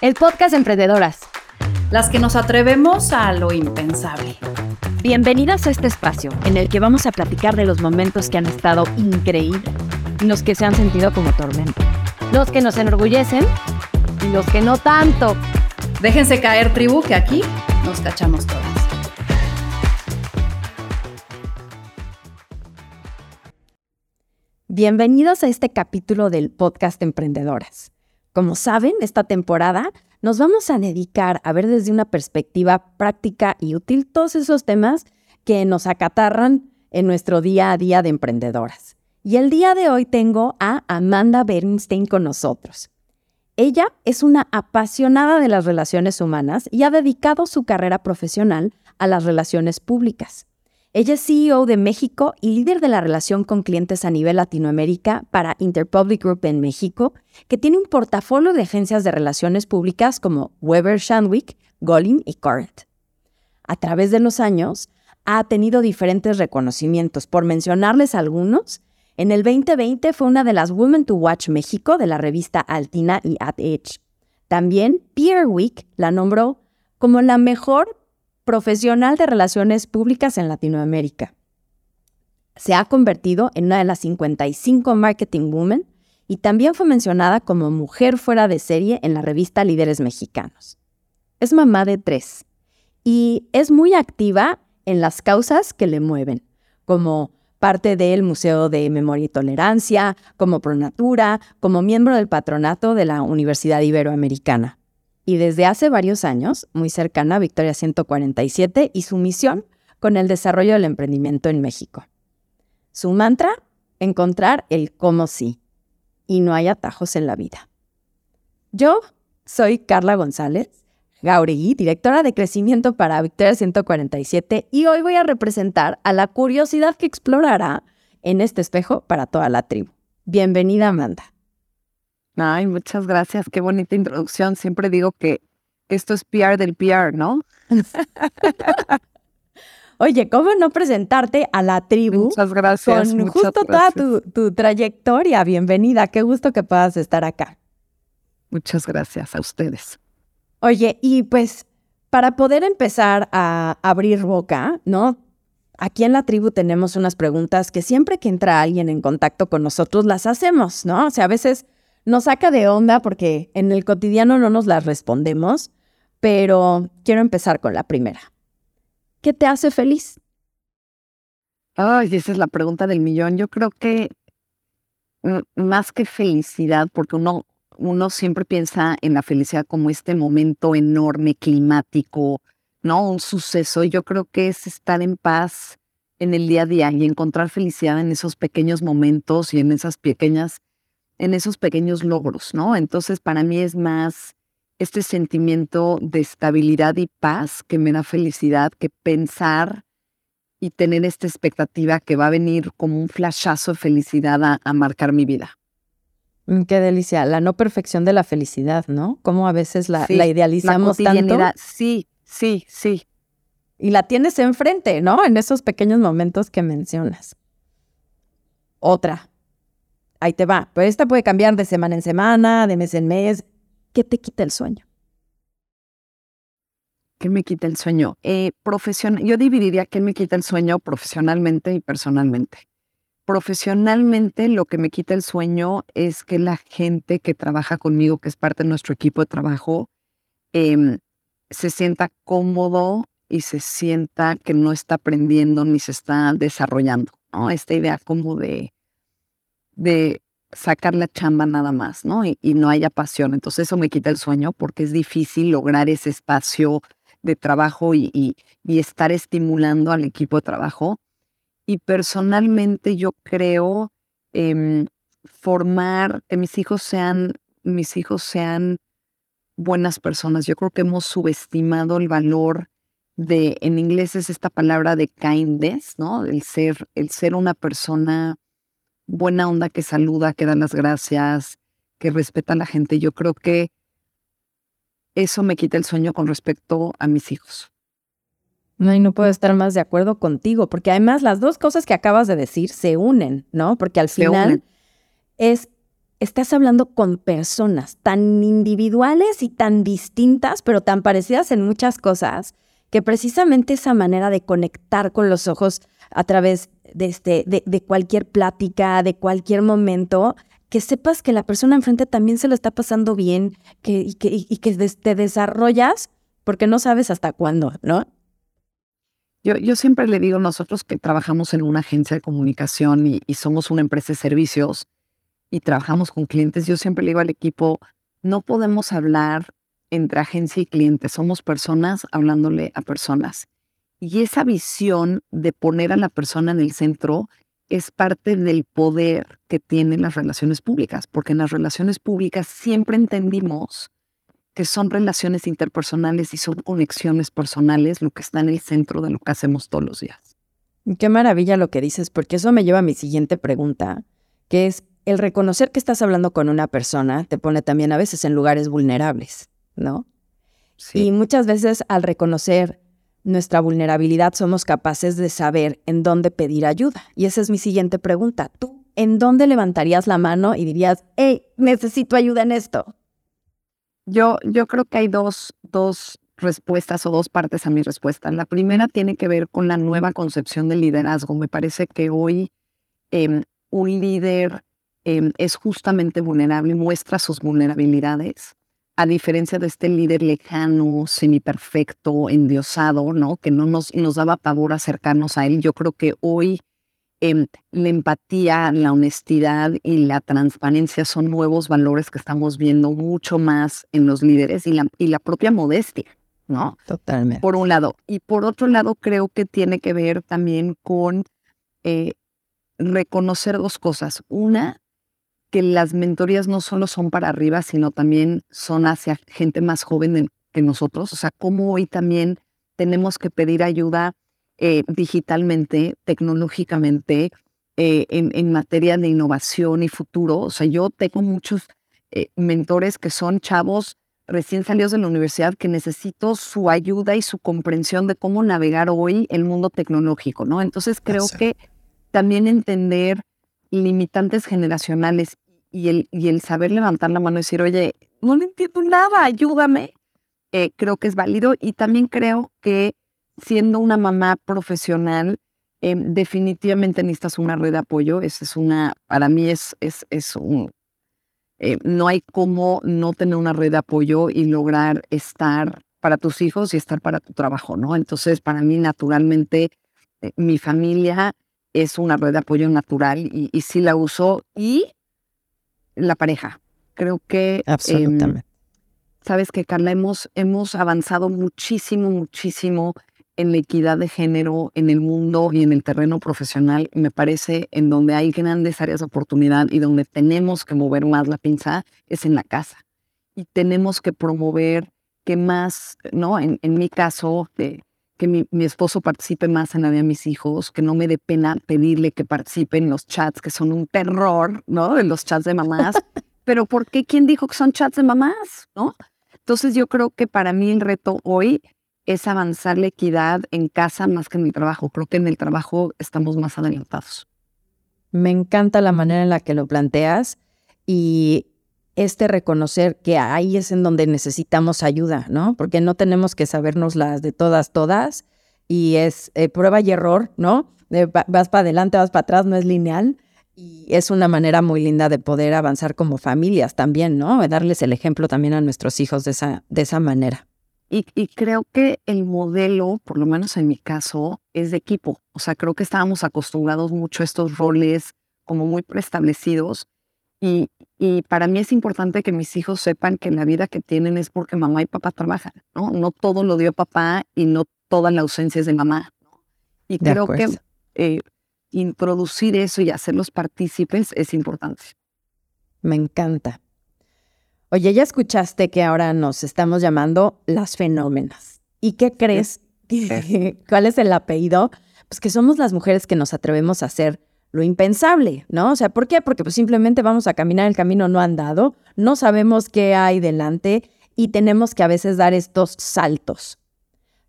el podcast Emprendedoras. Las que nos atrevemos a lo impensable. Bienvenidas a este espacio en el que vamos a platicar de los momentos que han estado increíbles y los que se han sentido como tormento. Los que nos enorgullecen y los que no tanto. Déjense caer, tribu, que aquí nos cachamos todas. Bienvenidos a este capítulo del podcast Emprendedoras. Como saben, esta temporada nos vamos a dedicar a ver desde una perspectiva práctica y útil todos esos temas que nos acatarran en nuestro día a día de emprendedoras. Y el día de hoy tengo a Amanda Bernstein con nosotros. Ella es una apasionada de las relaciones humanas y ha dedicado su carrera profesional a las relaciones públicas. Ella es CEO de México y líder de la relación con clientes a nivel Latinoamérica para Interpublic Group en México, que tiene un portafolio de agencias de relaciones públicas como Weber Shandwick, Golin y Current. A través de los años, ha tenido diferentes reconocimientos. Por mencionarles algunos, en el 2020 fue una de las Women to Watch México de la revista Altina y At Edge. También Peer Week la nombró como la mejor profesional de relaciones públicas en Latinoamérica. Se ha convertido en una de las 55 Marketing Women y también fue mencionada como mujer fuera de serie en la revista Líderes Mexicanos. Es mamá de tres y es muy activa en las causas que le mueven, como parte del Museo de Memoria y Tolerancia, como pronatura, como miembro del patronato de la Universidad Iberoamericana y desde hace varios años muy cercana a Victoria 147 y su misión con el desarrollo del emprendimiento en México. Su mantra, encontrar el cómo sí, y no hay atajos en la vida. Yo soy Carla González Gauregui, directora de crecimiento para Victoria 147, y hoy voy a representar a la curiosidad que explorará en este espejo para toda la tribu. Bienvenida, Amanda. Ay, muchas gracias. Qué bonita introducción. Siempre digo que esto es PR del PR, ¿no? Oye, ¿cómo no presentarte a la tribu? Muchas gracias. Con justo toda tu, tu, trayectoria. Bienvenida. Qué gusto que puedas estar acá. Muchas gracias a ustedes. Oye, y pues para poder empezar a abrir boca, ¿no? Aquí en la tribu tenemos unas preguntas que siempre que entra alguien en contacto con nosotros las hacemos, ¿no? O sea, a veces nos saca de onda porque en el cotidiano no nos las respondemos, pero quiero empezar con la primera. ¿Qué te hace feliz? Ay, esa es la pregunta del millón. Yo creo que más que felicidad, porque uno, uno siempre piensa en la felicidad como este momento enorme climático, ¿no? Un suceso. Yo creo que es estar en paz en el día a día y encontrar felicidad en esos pequeños momentos y en esas pequeñas en esos pequeños logros, ¿no? Entonces, para mí es más este sentimiento de estabilidad y paz que me da felicidad que pensar y tener esta expectativa que va a venir como un flashazo de felicidad a, marcar mi vida. Mm, qué delicia, la no perfección de la felicidad, ¿no? Como a veces la, la idealizamos la tanto. Sí, sí, sí. Y la tienes enfrente, ¿no? En esos pequeños momentos que mencionas. Otra, ahí te va. Pero esta puede cambiar de semana en semana, de mes en mes. ¿Qué te quita el sueño? ¿Qué me quita el sueño? Eh, yo dividiría qué me quita el sueño profesionalmente y personalmente. Profesionalmente lo que me quita el sueño es que la gente que trabaja conmigo, que es parte de nuestro equipo de trabajo, em, se sienta cómodo y se sienta que no está aprendiendo ni se está desarrollando. ¿no? Esta idea como de, de sacar la chamba nada más, ¿no? Y, no haya pasión. Entonces eso me quita el sueño porque es difícil lograr ese espacio de trabajo y, estar estimulando al equipo de trabajo. Y personalmente yo creo em, formar, que mis hijos sean, mis hijos sean buenas personas. Yo creo que hemos subestimado el valor de, en inglés es esta palabra de kindness, ¿no? El ser, el ser una persona buena onda que saluda, que da las gracias, que respeta a la gente. Yo creo que eso me quita el sueño con respecto a mis hijos. No, y no puedo estar más de acuerdo contigo, porque además las dos cosas que acabas de decir se unen, ¿no? Porque al final es estás hablando con personas tan individuales y tan distintas, pero tan parecidas en muchas cosas, que precisamente esa manera de conectar con los ojos a través de, este, de, cualquier plática, de cualquier momento, que sepas que la persona enfrente también se lo está pasando bien que, y, que, y que te desarrollas porque no sabes hasta cuándo, ¿no? Yo, yo siempre le digo nosotros que trabajamos en una agencia de comunicación y, y somos una empresa de servicios y trabajamos con clientes, yo siempre le digo al equipo, no podemos hablar entre agencia y cliente, somos personas hablándole a personas. Y esa visión de poner a la persona en el centro es parte del poder que tienen las relaciones públicas, porque en las relaciones públicas siempre entendimos que son relaciones interpersonales y son conexiones personales lo que está en el centro de lo que hacemos todos los días. Qué maravilla lo que dices, porque eso me lleva a mi siguiente pregunta, que es el reconocer que estás hablando con una persona te pone también a veces en lugares vulnerables, ¿no? Sí. Y muchas veces al reconocer nuestra vulnerabilidad somos capaces de saber en dónde pedir ayuda. Y esa es mi siguiente pregunta. ¿Tú en dónde levantarías la mano y dirías, hey, necesito ayuda en esto? Yo, yo creo que hay dos, dos respuestas o dos partes a mi respuesta. La primera tiene que ver con la nueva concepción del liderazgo. Me parece que hoy em, un líder em, es justamente vulnerable, muestra sus vulnerabilidades a diferencia de este líder lejano, semiperfecto, endiosado, ¿no? Que no nos, nos daba pavor acercarnos a él. Yo creo que hoy em, la empatía, la honestidad y la transparencia son nuevos valores que estamos viendo mucho más en los líderes y la, y la propia modestia, ¿no? Totalmente. Por un lado. Y por otro lado, creo que tiene que ver también con eh, reconocer dos cosas. Una, que las mentorías no solo son para arriba, sino también son hacia gente más joven que nosotros. O sea, cómo hoy también tenemos que pedir ayuda eh, digitalmente, tecnológicamente, eh, en, materia de innovación y futuro. O sea, yo tengo muchos eh, mentores que son chavos recién salidos de la universidad que necesito su ayuda y su comprensión de cómo navegar hoy el mundo tecnológico, ¿no? Entonces creo que también entender limitantes generacionales y el, y el saber levantar la mano y decir, oye, no le entiendo nada, ayúdame, eh, creo que es válido. Y también creo que siendo una mamá profesional, eh, definitivamente necesitas una red de apoyo. Esa es una, para mí es, es, es un, eh, no hay cómo no tener una red de apoyo y lograr estar para tus hijos y estar para tu trabajo, ¿no? Entonces, para mí, naturalmente, mi familia es una red de apoyo natural y, y sí la uso y la pareja. Creo que... Em, Absolutamente. Sabes que, Carla, hemos, hemos avanzado muchísimo, muchísimo en la equidad de género en el mundo y en el terreno profesional. Me parece en donde hay grandes áreas de oportunidad y donde tenemos que mover más la pinza es en la casa. Y tenemos que promover que más, ¿no? En, en mi caso, de, que mi, esposo participe más en la vida de mis hijos, que no me dé pena pedirle que participe en los chats, que son un terror, ¿no? En los chats de mamás. Pero ¿por qué quién dijo que son chats de mamás? ¿No? Entonces yo creo que para mí el reto hoy es avanzar la equidad en casa más que en mi trabajo. Creo que en el trabajo estamos más adelantados. Me encanta la manera en la que lo planteas y este reconocer que ahí es en donde necesitamos ayuda, ¿no? Porque no tenemos que sabernos las de todas, todas, y es eh, prueba y error, ¿no? vas para adelante, vas para atrás, no es lineal. Y es una manera muy linda de poder avanzar como familias también, ¿no? Darles el ejemplo también a nuestros hijos de esa, de esa manera. Y, y, creo que el modelo, por lo menos en mi caso, es de equipo. O sea, creo que estábamos acostumbrados mucho a estos roles como muy preestablecidos y, y para mí es importante que mis hijos sepan que la vida que tienen es porque mamá y papá trabajan, ¿no? No todo lo dio papá y no toda la ausencia es de mamá. Y creo que eh, introducir eso y hacerlos partícipes es importante. Me encanta. Oye, ya escuchaste que ahora nos estamos llamando las fenómenas. ¿Y qué crees? ¿Cuál es el apellido? Pues que somos las mujeres que nos atrevemos a hacer lo impensable, ¿no? O sea, ¿por qué? Porque pues simplemente vamos a caminar el camino no andado, no sabemos qué hay delante y tenemos que a veces dar estos saltos.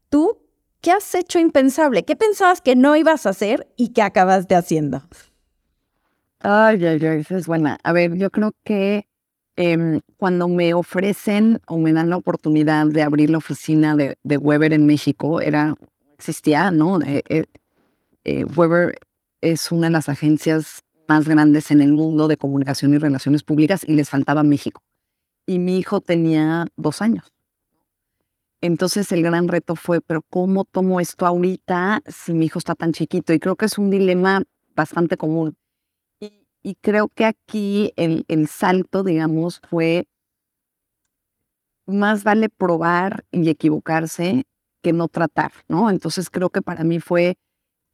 ¿Tú qué has hecho impensable? ¿Qué pensabas que no ibas a hacer y qué acabaste haciendo? Ay, ay, ay, esa es buena. A ver, yo creo que em, cuando me ofrecen o me dan la oportunidad de abrir la oficina de, Weber en México, era, existía, ¿no? Eh, eh, eh, Weber es una de las agencias más grandes en el mundo de comunicación y relaciones públicas y les faltaba México. Y mi hijo tenía dos años. Entonces el gran reto fue, pero ¿cómo tomo esto ahorita si mi hijo está tan chiquito? Y creo que es un dilema bastante común. Y, creo que aquí el, el salto, digamos, fue más vale probar y equivocarse que no tratar, ¿no? Entonces creo que para mí fue,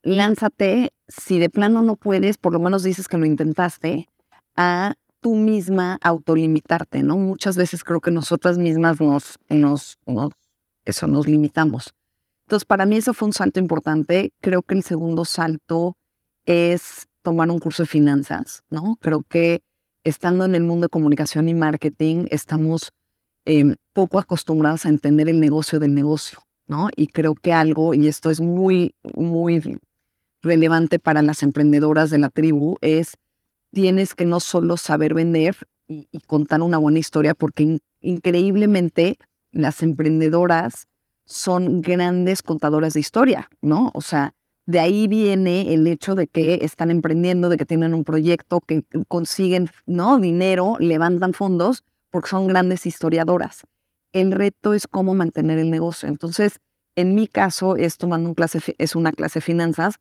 lánzate, si de plano no puedes, por lo menos dices que lo intentaste, a tú misma autolimitarte, ¿no? Muchas veces creo que nosotras mismas nos, nos, nos eso nos limitamos. Entonces, para mí eso fue un salto importante. Creo que el segundo salto es tomar un curso de finanzas, ¿no? Creo que estando en el mundo de comunicación y marketing, estamos em, poco acostumbrados a entender el negocio del negocio, ¿no? Y creo que algo, y esto es muy, muy relevante para las emprendedoras de la tribu, es tienes que no solo saber vender y, contar una buena historia, porque increíblemente las emprendedoras son grandes contadoras de historia, ¿no? O sea, de ahí viene el hecho de que están emprendiendo, de que tienen un proyecto, que consiguen, ¿no? Dinero, levantan fondos, porque son grandes historiadoras. El reto es cómo mantener el negocio. Entonces, en mi caso, es tomando un clase, es una clase de finanzas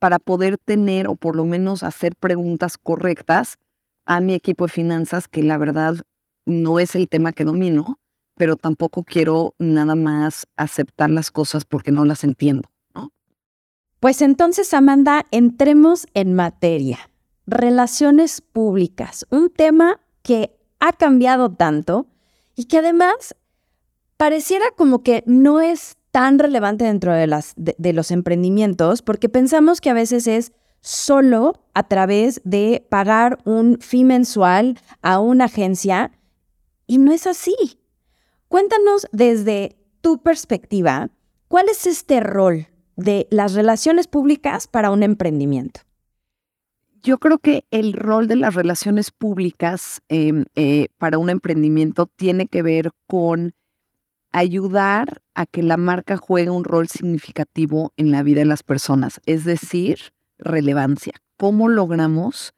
para poder tener o por lo menos hacer preguntas correctas a mi equipo de finanzas, que la verdad no es el tema que domino, pero tampoco quiero nada más aceptar las cosas porque no las entiendo. ¿no? Pues entonces, Amanda, entremos en materia. Relaciones públicas, un tema que ha cambiado tanto y que además pareciera como que no es tan relevante dentro de, las, de, los emprendimientos porque pensamos que a veces es solo a través de pagar un fee mensual a una agencia y no es así. Cuéntanos desde tu perspectiva, ¿cuál es este rol de las relaciones públicas para un emprendimiento? Yo creo que el rol de las relaciones públicas em, eh, para un emprendimiento tiene que ver con ayudar a que la marca juegue un rol significativo en la vida de las personas, es decir, relevancia. ¿Cómo logramos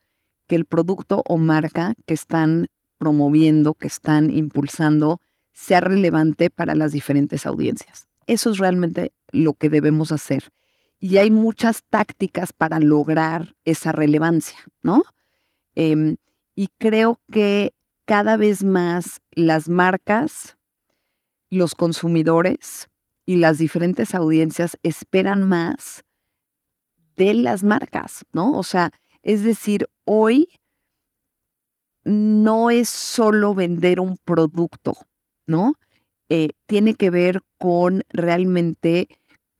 que el producto o marca que están promoviendo, que están impulsando, sea relevante para las diferentes audiencias. Eso es realmente lo que debemos hacer. Y hay muchas tácticas para lograr esa relevancia, ¿no? Em, y creo que cada vez más las marcas, los consumidores y las diferentes audiencias esperan más de las marcas, ¿no? O sea, es decir, hoy no es solo vender un producto, ¿no? Eh, tiene que ver con realmente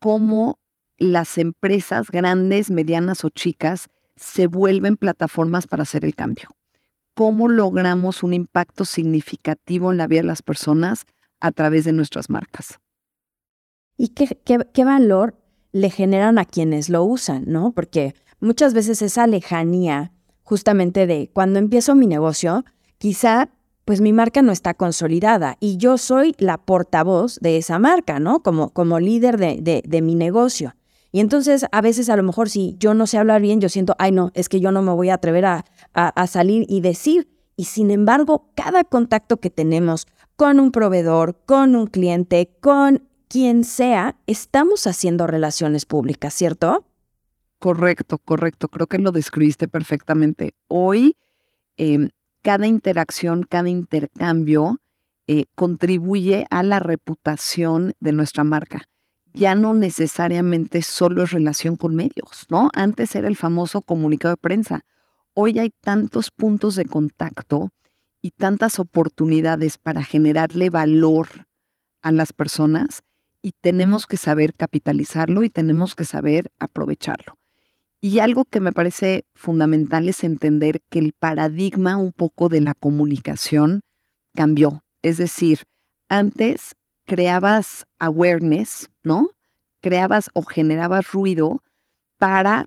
cómo las empresas grandes, medianas o chicas se vuelven plataformas para hacer el cambio. ¿Cómo logramos un impacto significativo en la vida de las personas a través de nuestras marcas? ¿Y qué, qué valor le generan a quienes lo usan, no? Porque muchas veces esa lejanía justamente de cuando empiezo mi negocio, quizá pues mi marca no está consolidada y yo soy la portavoz de esa marca, ¿no? Como, como líder de, de, mi negocio. Y entonces a veces a lo mejor si yo no sé hablar bien, yo siento, ay no, es que yo no me voy a atrever a, a, salir y decir. Y sin embargo, cada contacto que tenemos con un proveedor, con un cliente, con quien sea, estamos haciendo relaciones públicas, ¿cierto? Correcto, correcto. Creo que lo describiste perfectamente. Hoy em, cada interacción, cada intercambio eh, contribuye a la reputación de nuestra marca. Ya no necesariamente solo es relación con medios, ¿no? Antes era el famoso comunicado de prensa. Hoy hay tantos puntos de contacto y tantas oportunidades para generarle valor a las personas y tenemos que saber capitalizarlo y tenemos que saber aprovecharlo. Y algo que me parece fundamental es entender que el paradigma un poco de la comunicación cambió. Es decir, antes creabas awareness, ¿no? Creabas o generabas ruido para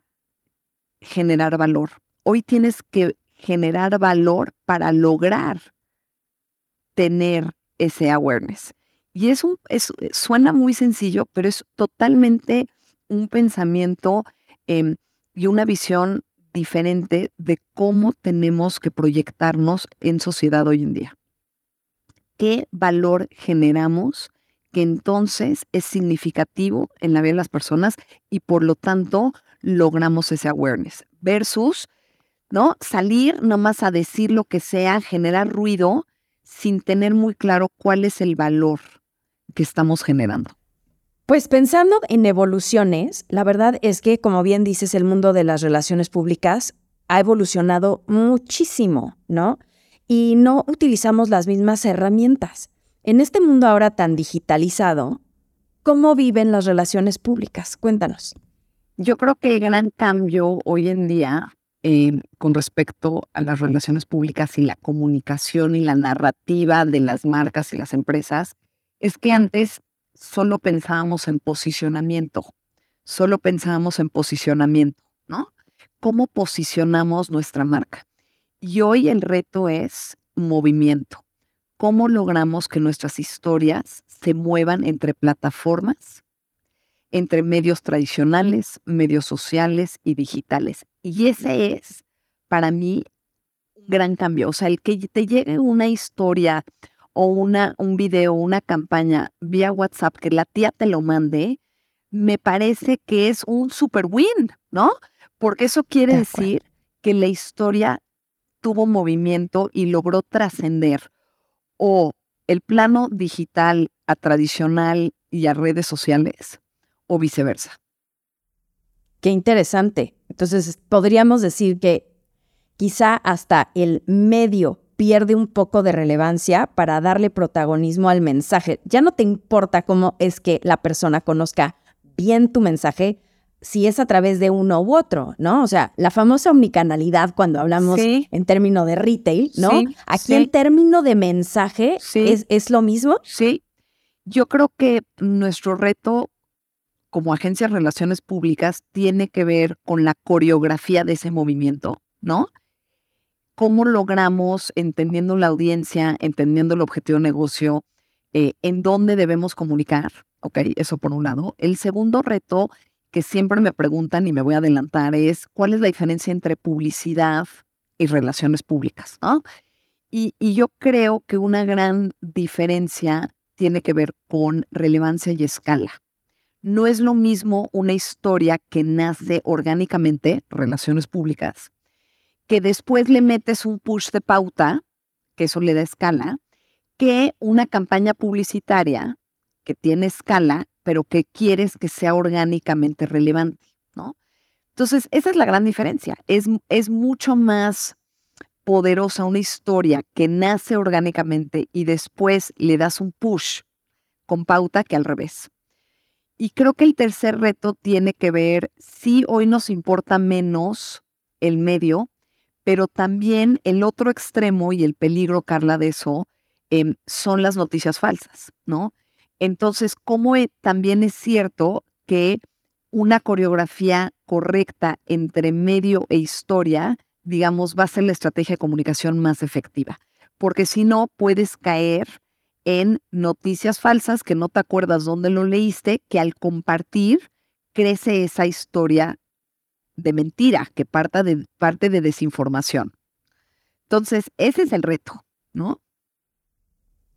generar valor. Hoy tienes que generar valor para lograr tener ese awareness. Y es un, suena muy sencillo, pero es totalmente un pensamiento em, y una visión diferente de cómo tenemos que proyectarnos en sociedad hoy en día. ¿Qué valor generamos que entonces es significativo en la vida de las personas y por lo tanto logramos ese awareness versus, ¿no? Salir nomás a decir lo que sea, generar ruido sin tener muy claro cuál es el valor que estamos generando. Pues pensando en evoluciones, la verdad es que, como bien dices, el mundo de las relaciones públicas ha evolucionado muchísimo, ¿no? Y no utilizamos las mismas herramientas. En este mundo ahora tan digitalizado, ¿cómo viven las relaciones públicas? Cuéntanos. Yo creo que el gran cambio hoy en día eh, con respecto a las relaciones públicas y la comunicación y la narrativa de las marcas y las empresas es que antes solo pensábamos en posicionamiento, solo pensábamos en posicionamiento, ¿no? ¿Cómo posicionamos nuestra marca? Y hoy el reto es movimiento cómo logramos que nuestras historias se muevan entre plataformas, entre medios tradicionales, medios sociales y digitales. Y ese es, para mí, un gran cambio. O sea, el que te llegue una historia o una, un video, una campaña vía WhatsApp, que la tía te lo mande, me parece que es un super win, ¿no? Porque eso quiere decir que la historia tuvo movimiento y logró trascender o el plano digital a tradicional y a redes sociales o viceversa. Qué interesante. Entonces, podríamos decir que quizá hasta el medio pierde un poco de relevancia para darle protagonismo al mensaje. Ya no te importa cómo es que la persona conozca bien tu mensaje, si es a través de uno u otro, ¿no? O sea, la famosa omnicanalidad cuando hablamos en términos de retail, ¿no? Aquí el término de mensaje es, es lo mismo. Sí, yo creo que nuestro reto como agencia de relaciones públicas tiene que ver con la coreografía de ese movimiento, ¿no? ¿Cómo logramos, entendiendo la audiencia, entendiendo el objetivo de negocio, eh, en dónde debemos comunicar? Ok, eso por un lado. El segundo reto que siempre me preguntan y me voy a adelantar es cuál es la diferencia entre publicidad y relaciones públicas. Y, y yo creo que una gran diferencia tiene que ver con relevancia y escala. No es lo mismo una historia que nace orgánicamente, relaciones públicas, que después le metes un push de pauta, que eso le da escala, que una campaña publicitaria que tiene escala pero que quieres que sea orgánicamente relevante, ¿no? Entonces, esa es la gran diferencia. Es, es mucho más poderosa una historia que nace orgánicamente y después le das un push con pauta que al revés. Y creo que el tercer reto tiene que ver, si hoy nos importa menos el medio, pero también el otro extremo y el peligro, Carla, de eso em, son las noticias falsas, ¿no? Entonces, ¿cómo también es cierto que una coreografía correcta entre medio e historia, digamos, va a ser la estrategia de comunicación más efectiva? Porque si no, puedes caer en noticias falsas que no te acuerdas dónde lo leíste, que al compartir crece esa historia de mentira, que parte de, parte de desinformación. Entonces, ese es el reto, ¿no?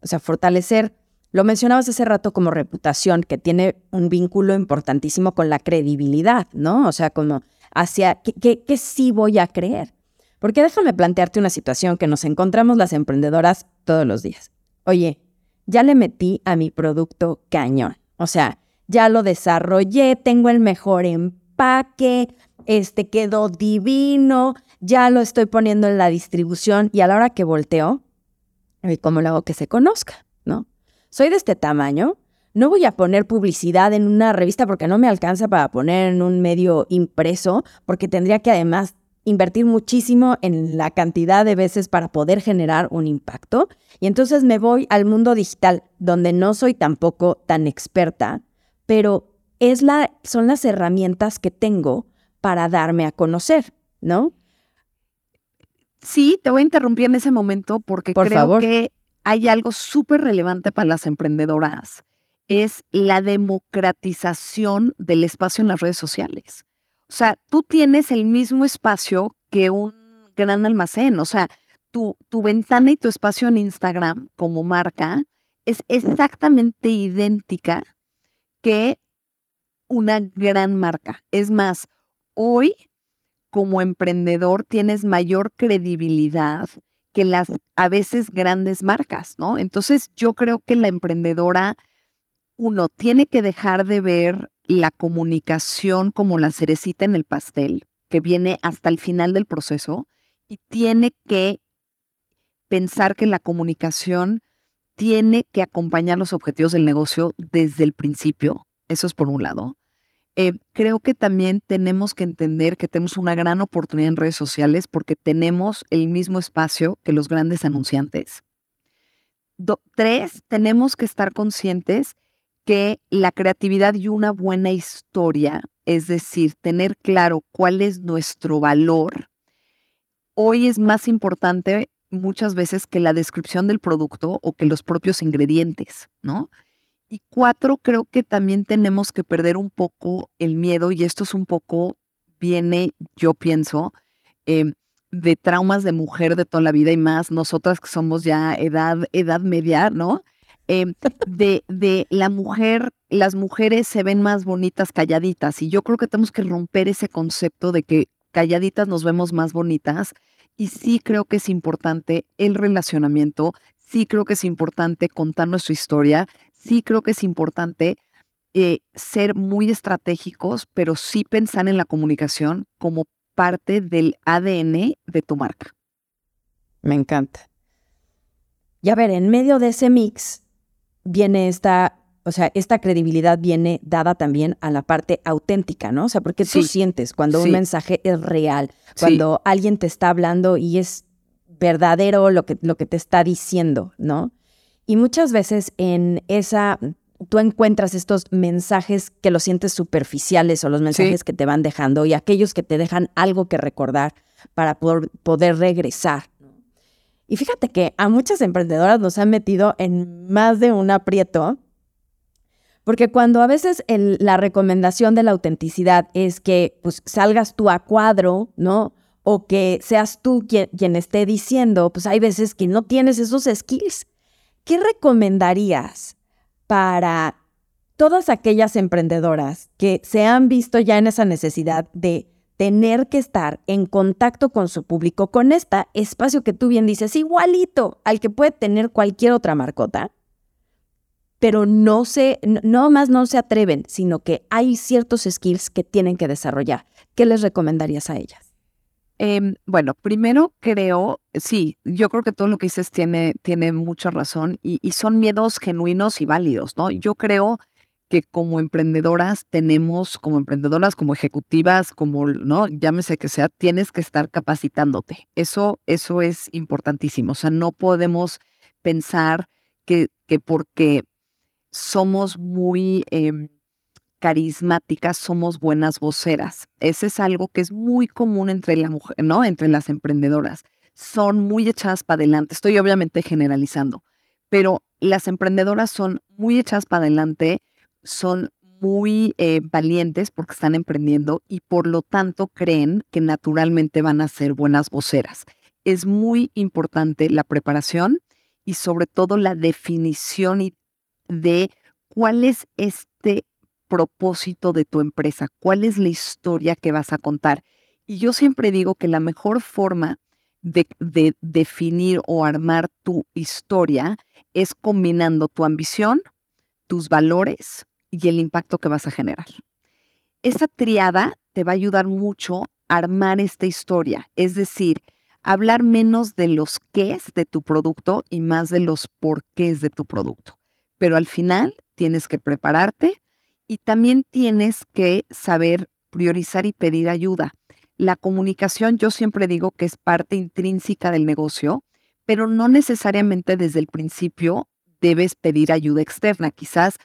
O sea, fortalecer lo mencionabas hace rato como reputación, que tiene un vínculo importantísimo con la credibilidad, ¿no? O sea, como hacia qué, sí voy a creer. Porque déjame plantearte una situación que nos encontramos las emprendedoras todos los días. Oye, ya le metí a mi producto cañón. O sea, ya lo desarrollé, tengo el mejor empaque, este quedó divino, ya lo estoy poniendo en la distribución y a la hora que volteo, ¿cómo lo hago que se conozca? ¿No? soy de este tamaño, no voy a poner publicidad en una revista porque no me alcanza para poner en un medio impreso, porque tendría que además invertir muchísimo en la cantidad de veces para poder generar un impacto. Y entonces me voy al mundo digital, donde no soy tampoco tan experta, pero es la, son las herramientas que tengo para darme a conocer, ¿no? Sí, te voy a interrumpir en ese momento porque creo que hay algo súper relevante para las emprendedoras. Es la democratización del espacio en las redes sociales. O sea, tú tienes el mismo espacio que un gran almacén. O sea, tu, tu ventana y tu espacio en Instagram como marca es exactamente idéntica que una gran marca. Es más, hoy como emprendedor tienes mayor credibilidad que las a veces grandes marcas, ¿no? Entonces yo creo que la emprendedora, uno, tiene que dejar de ver la comunicación como la cerecita en el pastel, que viene hasta el final del proceso, y tiene que pensar que la comunicación tiene que acompañar los objetivos del negocio desde el principio. Eso es por un lado. Eh, creo que también tenemos que entender que tenemos una gran oportunidad en redes sociales porque tenemos el mismo espacio que los grandes anunciantes. tres, tenemos que estar conscientes que la creatividad y una buena historia, es decir, tener claro cuál es nuestro valor, hoy es más importante muchas veces que la descripción del producto o que los propios ingredientes, ¿no? Y cuatro, creo que también tenemos que perder un poco el miedo, y esto es un poco, viene, yo pienso, em, de traumas de mujer de toda la vida y más, nosotras que somos ya edad, edad media, ¿no? Em, de, de la mujer, las mujeres se ven más bonitas calladitas, y yo creo que tenemos que romper ese concepto de que calladitas nos vemos más bonitas, y sí creo que es importante el relacionamiento, sí creo que es importante contar nuestra historia, sí creo que es importante eh, ser muy estratégicos, pero sí pensar en la comunicación como parte del ADN de tu marca. Me encanta. Y a ver, en medio de ese mix viene esta, o sea, esta credibilidad viene dada también a la parte auténtica, ¿no? O sea, porque tú sientes cuando un mensaje es real, cuando alguien te está hablando y es verdadero lo que, lo que te está diciendo, ¿no? Y muchas veces en esa, tú encuentras estos mensajes que los sientes superficiales o los mensajes que te van dejando y aquellos que te dejan algo que recordar para poder, poder regresar. Y fíjate que a muchas emprendedoras nos han metido en más de un aprieto, porque cuando a veces la recomendación de la autenticidad es que pues, salgas tú a cuadro, ¿no? O que seas tú quien, quien esté diciendo, pues hay veces que no tienes esos skills ¿qué recomendarías para todas aquellas emprendedoras que se han visto ya en esa necesidad de tener que estar en contacto con su público, con este espacio que tú bien dices, igualito al que puede tener cualquier otra marcota, pero no se, no más no se atreven, sino que hay ciertos skills que tienen que desarrollar. ¿Qué les recomendarías a ellas? Em, bueno, primero creo, sí, yo creo que todo lo que dices tiene, tiene mucha razón y, son miedos genuinos y válidos, ¿no? Yo creo que como emprendedoras tenemos, como emprendedoras, como ejecutivas, como, ¿no? Llámese que sea, tienes que estar capacitándote. Eso, eso es importantísimo. O sea, no podemos pensar que, que porque somos muy... Em, carismáticas somos buenas voceras. Ese es algo que es muy común entre la mujer, ¿no? Entre las emprendedoras. Son muy echadas para adelante. Estoy obviamente generalizando, pero las emprendedoras son muy echadas para adelante, son muy eh, valientes porque están emprendiendo y por lo tanto creen que naturalmente van a ser buenas voceras. Es muy importante la preparación y sobre todo la definición de cuál es este propósito de tu empresa? ¿Cuál es la historia que vas a contar? Y yo siempre digo que la mejor forma de, definir o armar tu historia es combinando tu ambición, tus valores y el impacto que vas a generar. Esa triada te va a ayudar mucho a armar esta historia, es decir, hablar menos de los qués de tu producto y más de los porqués de tu producto. Pero al final tienes que prepararte, y también tienes que saber priorizar y pedir ayuda. La comunicación yo siempre digo que es parte intrínseca del negocio, pero no necesariamente desde el principio debes pedir ayuda externa. Quizás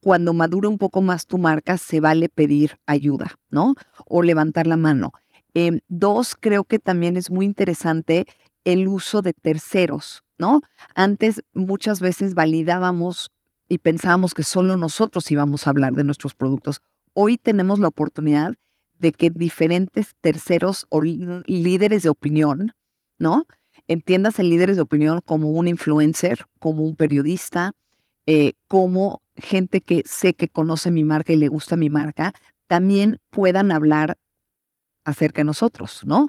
cuando madure un poco más tu marca se vale pedir ayuda, ¿no? O levantar la mano. Em, dos, creo que también es muy interesante el uso de terceros, ¿no? Antes muchas veces validábamos y pensábamos que solo nosotros íbamos a hablar de nuestros productos. Hoy tenemos la oportunidad de que diferentes terceros o líderes de opinión, ¿no? Entiendas en líderes de opinión como un influencer, como un periodista, eh, como gente que sé que conoce mi marca y le gusta mi marca, también puedan hablar acerca de nosotros, ¿no?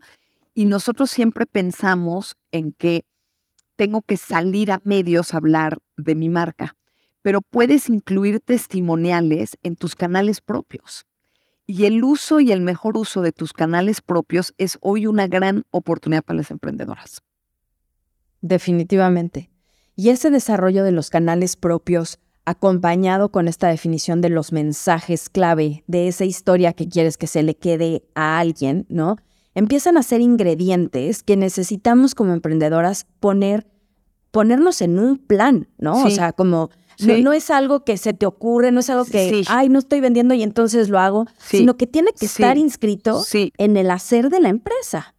Y nosotros siempre pensamos en que tengo que salir a medios a hablar de mi marca, pero puedes incluir testimoniales en tus canales propios. Y el uso y el mejor uso de tus canales propios es hoy una gran oportunidad para las emprendedoras. Definitivamente. Y ese desarrollo de los canales propios, acompañado con esta definición de los mensajes clave, de esa historia que quieres que se le quede a alguien, ¿no? Empiezan a ser ingredientes que necesitamos como emprendedoras poner, ponernos en un plan, ¿no? O sea, como no, es algo que se te ocurre, no es algo que, ay, no estoy vendiendo y entonces lo hago, sino que tiene que estar inscrito en el hacer de la empresa.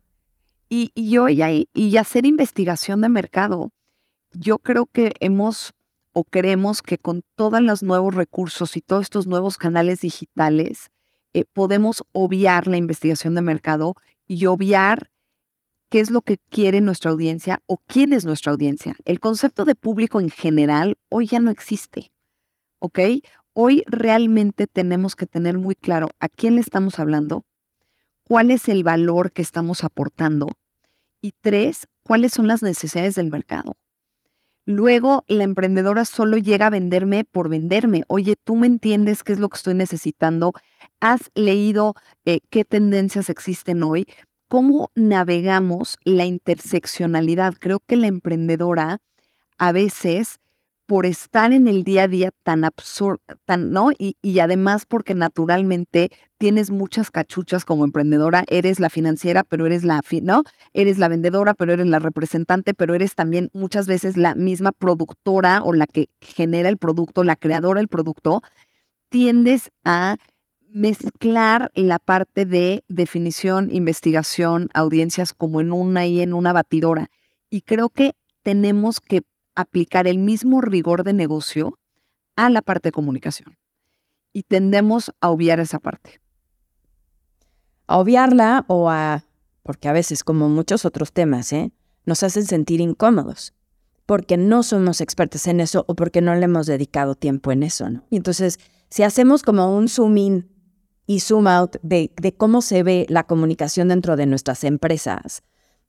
Y, y, y, y hacer investigación de mercado yo creo que hemos o creemos que con todos los nuevos recursos y todos estos nuevos canales digitales eh, podemos obviar la investigación de mercado y obviar qué es lo que quiere nuestra audiencia o quién es nuestra audiencia. El concepto de público en general hoy ya no existe, ¿ok? Hoy realmente tenemos que tener muy claro a quién le estamos hablando, cuál es el valor que estamos aportando y tres, cuáles son las necesidades del mercado. Luego la emprendedora solo llega a venderme por venderme. Oye, tú me entiendes qué es lo que estoy necesitando. ¿Has leído eh, qué tendencias existen hoy? ¿Cómo navegamos la interseccionalidad? Creo que la emprendedora a veces por estar en el día a día tan absurdo, tan, ¿no? Y, y, además porque naturalmente tienes muchas cachuchas como emprendedora, eres la financiera, pero eres la, ¿no? Eres la vendedora, pero eres la representante, pero eres también muchas veces la misma productora o la que genera el producto, la creadora del producto, tiendes a mezclar la parte de definición, investigación, audiencias como en una y en una batidora. Y creo que tenemos que aplicar el mismo rigor de negocio a la parte de comunicación. Y tendemos a obviar esa parte. A obviarla o a, porque a veces, como muchos otros temas, ¿eh? nos hacen sentir incómodos, porque no somos expertos en eso o porque no le hemos dedicado tiempo en eso, ¿no? Y entonces, si hacemos como un zoom in y zoom out de, cómo se ve la comunicación dentro de nuestras empresas,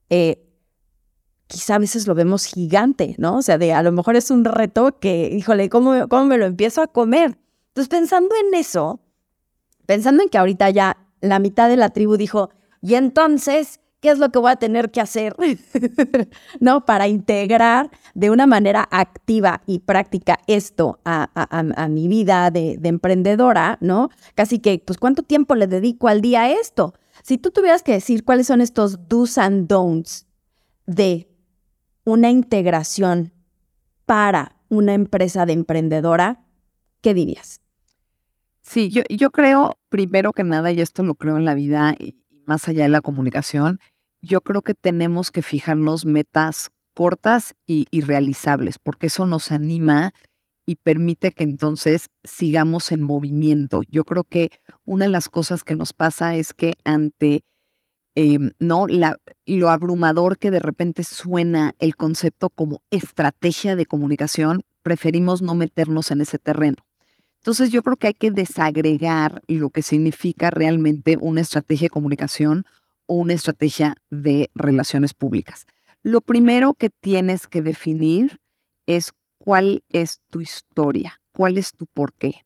eh, quizá a veces lo vemos gigante, ¿no? O sea, de a lo mejor es un reto que, híjole, ¿cómo, cómo me lo empiezo a comer? Entonces, pensando en eso, pensando en que ahorita ya la mitad de la tribu dijo, y entonces, ¿qué es lo que voy a tener que hacer? ¿No? Para integrar de una manera activa y práctica esto a, a, mi vida de, de, emprendedora, ¿no? Casi que, pues, ¿cuánto tiempo le dedico al día a esto? Si tú tuvieras que decir cuáles son estos do's and don'ts de una integración para una empresa de emprendedora, ¿qué dirías? Sí, yo, yo creo, primero que nada, y esto lo creo en la vida y más allá de la comunicación, yo creo que tenemos que fijarnos metas cortas y, y realizables, porque eso nos anima y permite que entonces sigamos en movimiento. Yo creo que una de las cosas que nos pasa es que ante Em, ¿no? Lo abrumador que de repente suena el concepto como estrategia de comunicación, preferimos no meternos en ese terreno. Entonces yo creo que hay que desagregar lo que significa realmente una estrategia de comunicación o una estrategia de relaciones públicas. Lo primero que tienes que definir es cuál es tu historia, cuál es tu porqué.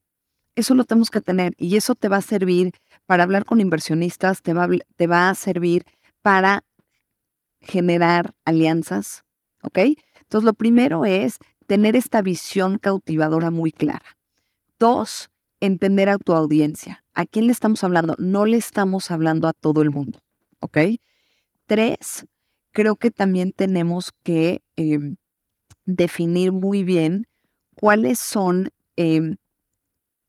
Eso lo tenemos que tener y eso te va a servir para hablar con inversionistas, te va, te va a servir para generar alianzas, ¿ok? Entonces, lo primero es tener esta visión cautivadora muy clara. Dos, entender a tu audiencia. ¿A quién le estamos hablando? No le estamos hablando a todo el mundo, ¿ok? Tres, creo que también tenemos que em, definir muy bien cuáles son em,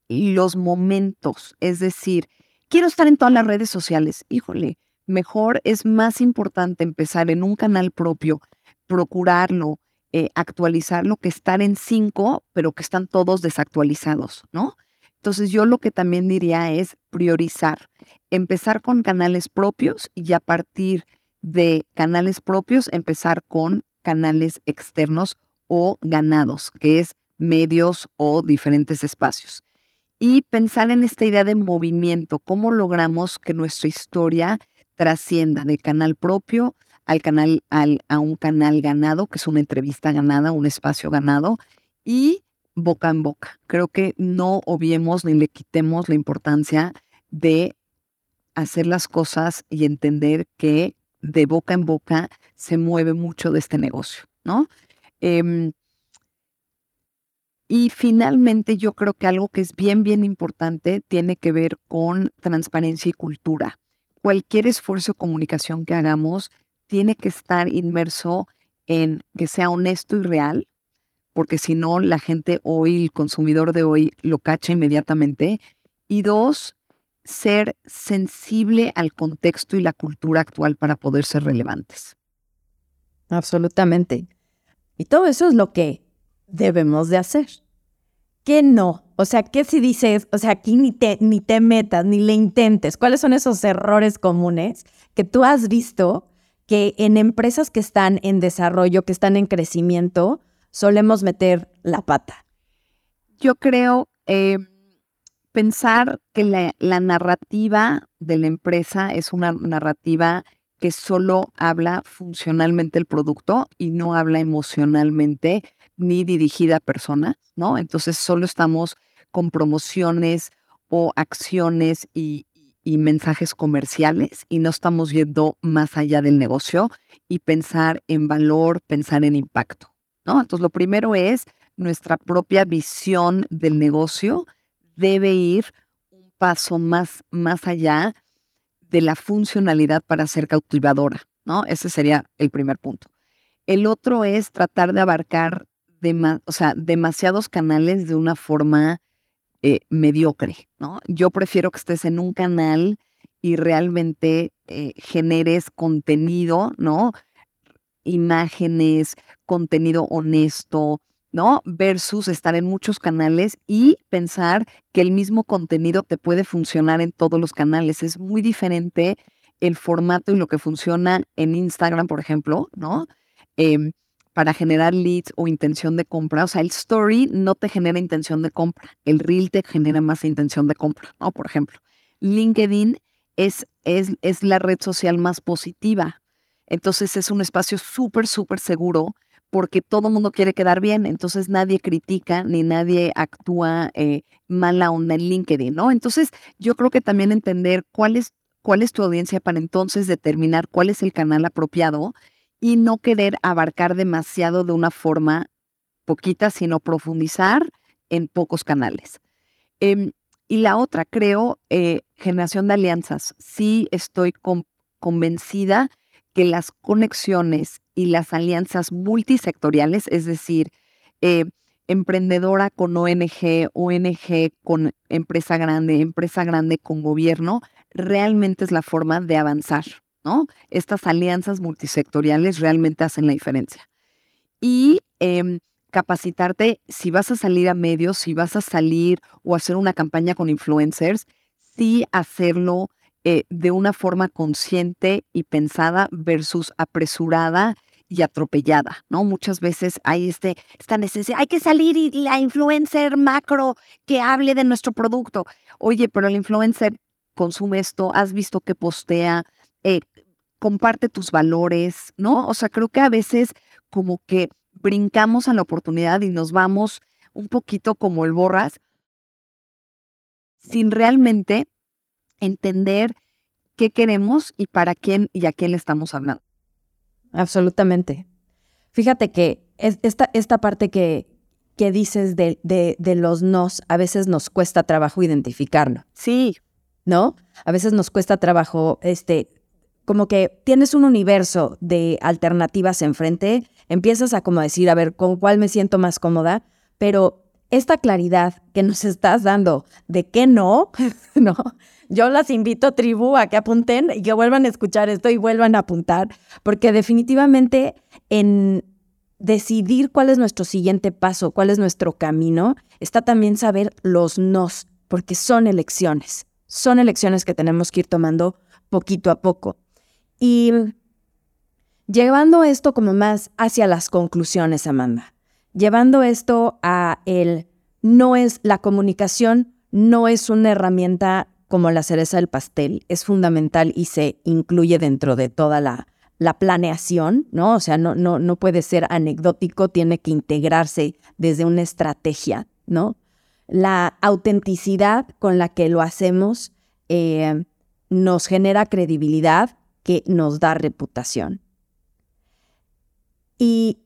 los momentos, es decir, quiero estar en todas las redes sociales. Híjole, mejor es más importante empezar en un canal propio, procurarlo, eh, actualizarlo, que estar en cinco, pero que están todos desactualizados, ¿no? Entonces yo lo que también diría es priorizar, empezar con canales propios y a partir de canales propios empezar con canales externos o ganados, que es medios o diferentes espacios. Y pensar en esta idea de movimiento, cómo logramos que nuestra historia trascienda de canal propio al canal, al, a un canal ganado, que es una entrevista ganada, un espacio ganado, y boca en boca. Creo que no obviemos ni le quitemos la importancia de hacer las cosas y entender que de boca en boca se mueve mucho de este negocio, ¿no? Em, y finalmente yo creo que algo que es bien, bien importante tiene que ver con transparencia y cultura. Cualquier esfuerzo de comunicación que hagamos tiene que estar inmerso en que sea honesto y real, porque si no, la gente hoy, el consumidor de hoy, lo cacha inmediatamente. Y dos, ser sensible al contexto y la cultura actual para poder ser relevantes. Absolutamente. Y todo eso es lo que debemos de hacer. ¿Qué no? O sea, ¿qué si dices, o sea, aquí ni te, ni te metas, ni le intentes? ¿Cuáles son esos errores comunes que tú has visto que en empresas que están en desarrollo, que están en crecimiento, solemos meter la pata? Yo creo eh, pensar que la, la narrativa de la empresa es una narrativa que solo habla funcionalmente el producto y no habla emocionalmente ni dirigida a personas, ¿no? Entonces solo estamos con promociones o acciones y, mensajes comerciales y no estamos yendo más allá del negocio y pensar en valor, pensar en impacto, ¿no? Entonces lo primero es nuestra propia visión del negocio debe ir un paso más, más allá de la funcionalidad para ser cautivadora, ¿no? Ese sería el primer punto. El otro es tratar de abarcar o sea, demasiados canales de una forma eh, mediocre, ¿no? Yo prefiero que estés en un canal y realmente eh, generes contenido, ¿no? Imágenes, contenido honesto, ¿no? Versus estar en muchos canales y pensar que el mismo contenido te puede funcionar en todos los canales. Es muy diferente el formato y lo que funciona en Instagram, por ejemplo, ¿no? Em, para generar leads o intención de compra. O sea, el story no te genera intención de compra. El reel te genera más intención de compra, ¿no? Por ejemplo, LinkedIn es, es, es la red social más positiva. Entonces es un espacio súper, súper seguro porque todo el mundo quiere quedar bien, entonces nadie critica ni nadie actúa eh, mala onda en LinkedIn, ¿no? Entonces yo creo que también entender cuál es, cuál es tu audiencia para entonces determinar cuál es el canal apropiado y no querer abarcar demasiado de una forma poquita, sino profundizar en pocos canales. Em, y la otra, creo, eh, generación de alianzas. Sí estoy convencida que las conexiones y las alianzas multisectoriales, es decir, eh, emprendedora con ONG, ONG con empresa grande, empresa grande con gobierno, realmente es la forma de avanzar, ¿no? Estas alianzas multisectoriales realmente hacen la diferencia. Y em, capacitarte, si vas a salir a medios, si vas a salir o hacer una campaña con influencers, sí hacerlo eh, de una forma consciente y pensada versus apresurada y atropellada, ¿no? Muchas veces hay este, esta necesidad, hay que salir y la influencer macro que hable de nuestro producto. Oye, pero el influencer consume esto, has visto que postea, eh, comparte tus valores, ¿no? O sea, creo que a veces como que brincamos a la oportunidad y nos vamos un poquito como el borras sin realmente entender qué queremos y para quién y a quién le estamos hablando. Absolutamente. Fíjate que esta, esta parte que, que dices de, de, de, los nos, a veces nos cuesta trabajo identificarlo. Sí. ¿No? A veces nos cuesta trabajo, este, como que tienes un universo de alternativas enfrente, empiezas a como decir, a ver, ¿con cuál me siento más cómoda? Pero esta claridad que nos estás dando de qué no, ¿no? Yo las invito, tribu, a que apunten y que vuelvan a escuchar esto y vuelvan a apuntar, porque definitivamente en decidir cuál es nuestro siguiente paso, cuál es nuestro camino, está también saber los nos, porque son elecciones, son elecciones que tenemos que ir tomando poquito a poco. Y llevando esto como más hacia las conclusiones, Amanda, llevando esto a el no es la comunicación, no es una herramienta como la cereza del pastel, es fundamental y se incluye dentro de toda la, la planeación, ¿no? O sea, no, no, no puede ser anecdótico, tiene que integrarse desde una estrategia, ¿no? La autenticidad con la que lo hacemos eh, nos genera credibilidad que nos da reputación. Y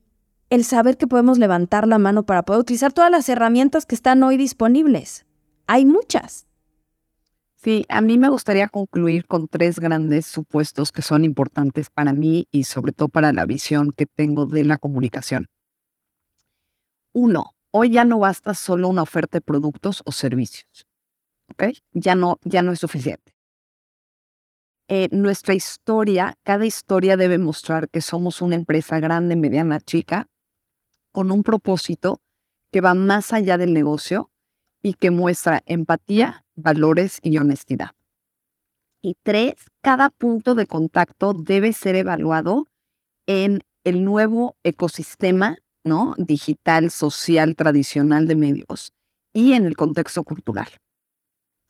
el saber que podemos levantar la mano para poder utilizar todas las herramientas que están hoy disponibles. Hay muchas. Sí, a mí me gustaría concluir con tres grandes supuestos que son importantes para mí y sobre todo para la visión que tengo de la comunicación. Uno, hoy ya no basta solo una oferta de productos o servicios. Ya no, ya no es suficiente. Eh, nuestra historia, cada historia debe mostrar que somos una empresa grande, mediana, chica, con un propósito que va más allá del negocio y que muestra empatía, valores y honestidad. Y tres, cada punto de contacto debe ser evaluado en el nuevo ecosistema ¿no? digital, social, tradicional de medios y en el contexto cultural.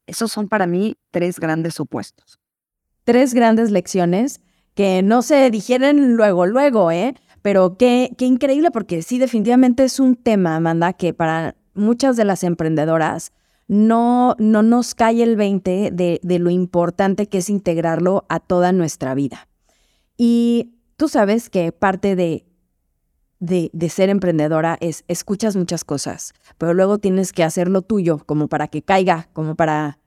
Esos son para mí tres grandes supuestos. Tres grandes lecciones que no se digieren luego, luego, ¿eh? Pero qué, qué increíble porque sí, definitivamente es un tema, Amanda, que para muchas de las emprendedoras no, no nos cae el 20 de, de lo importante que es integrarlo a toda nuestra vida. Y tú sabes que parte de, de, de, ser emprendedora es escuchas muchas cosas, pero luego tienes que hacer lo tuyo como para que caiga, como para,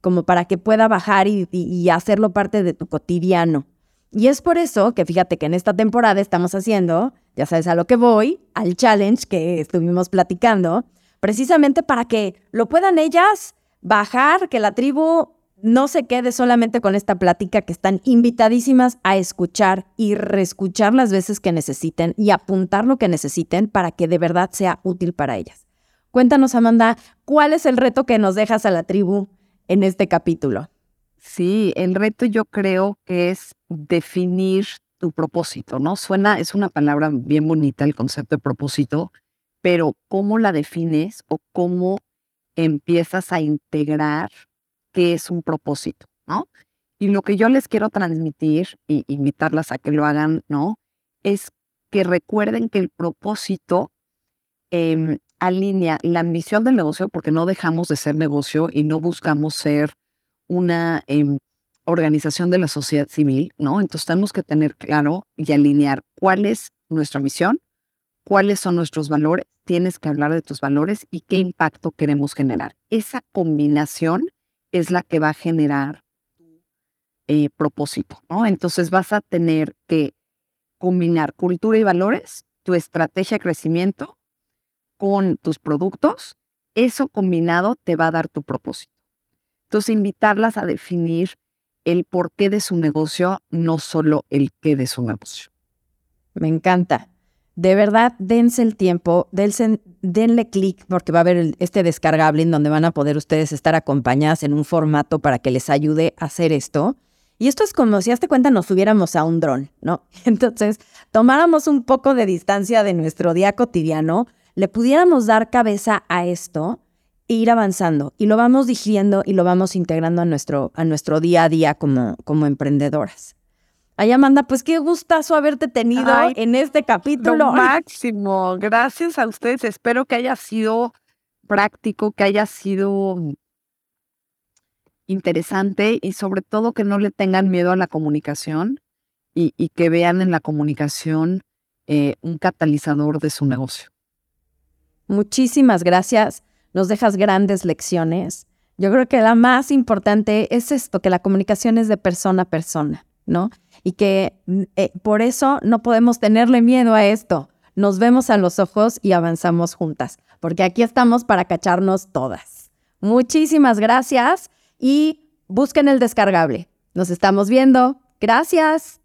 como para que pueda bajar y, hacerlo parte de tu cotidiano. Y es por eso que fíjate que en esta temporada estamos haciendo, ya sabes a lo que voy, al challenge que estuvimos platicando, precisamente para que lo puedan ellas bajar, que la tribu no se quede solamente con esta plática, que están invitadísimas a escuchar y reescuchar las veces que necesiten y apuntar lo que necesiten para que de verdad sea útil para ellas. Cuéntanos, Amanda, ¿cuál es el reto que nos dejas a la tribu en este capítulo? Sí, el reto yo creo que es definir tu propósito, ¿no? Suena, es una palabra bien bonita el concepto de propósito, pero cómo la defines o cómo empiezas a integrar qué es un propósito, ¿no? Y lo que yo les quiero transmitir y invitarlas a que lo hagan, ¿no? Es que recuerden que el propósito eh, alinea la ambición del negocio, porque no dejamos de ser negocio y no buscamos ser una eh, organización de la sociedad civil, ¿no? Entonces tenemos que tener claro y alinear cuál es nuestra misión, cuáles son nuestros valores, tienes que hablar de tus valores y qué impacto queremos generar. Esa combinación es la que va a generar eh, propósito, ¿no? Entonces vas a tener que combinar cultura y valores, tu estrategia de crecimiento con tus productos. Eso combinado te va a dar tu propósito. Entonces, invitarlas a definir el porqué de su negocio, no solo el qué de su negocio. Me encanta de verdad, dense el tiempo, dense, denle clic porque va a haber este descargable en donde van a poder ustedes estar acompañadas en un formato para que les ayude a hacer esto. Y esto es como si, hazte cuenta, nos subiéramos a un dron, ¿no? Entonces, tomáramos un poco de distancia de nuestro día cotidiano, le pudiéramos dar cabeza a esto e ir avanzando. Y lo vamos digiriendo y lo vamos integrando a nuestro, a nuestro día a día como, como emprendedoras. Ay, Amanda, pues qué gustazo haberte tenido en este capítulo. Lo máximo. Gracias a ustedes. Espero que haya sido práctico, que haya sido interesante y sobre todo que no le tengan miedo a la comunicación y, que vean en la comunicación eh, un catalizador de su negocio. Muchísimas gracias. Nos dejas grandes lecciones. Yo creo que la más importante es esto, que la comunicación es de persona a persona, ¿no? y que mm, eh, por eso no podemos tenerle miedo a esto. nos vemos a los ojos y avanzamos juntas, porque aquí estamos para cacharnos todas. Muchísimas gracias y busquen el descargable. Nos estamos viendo. Gracias.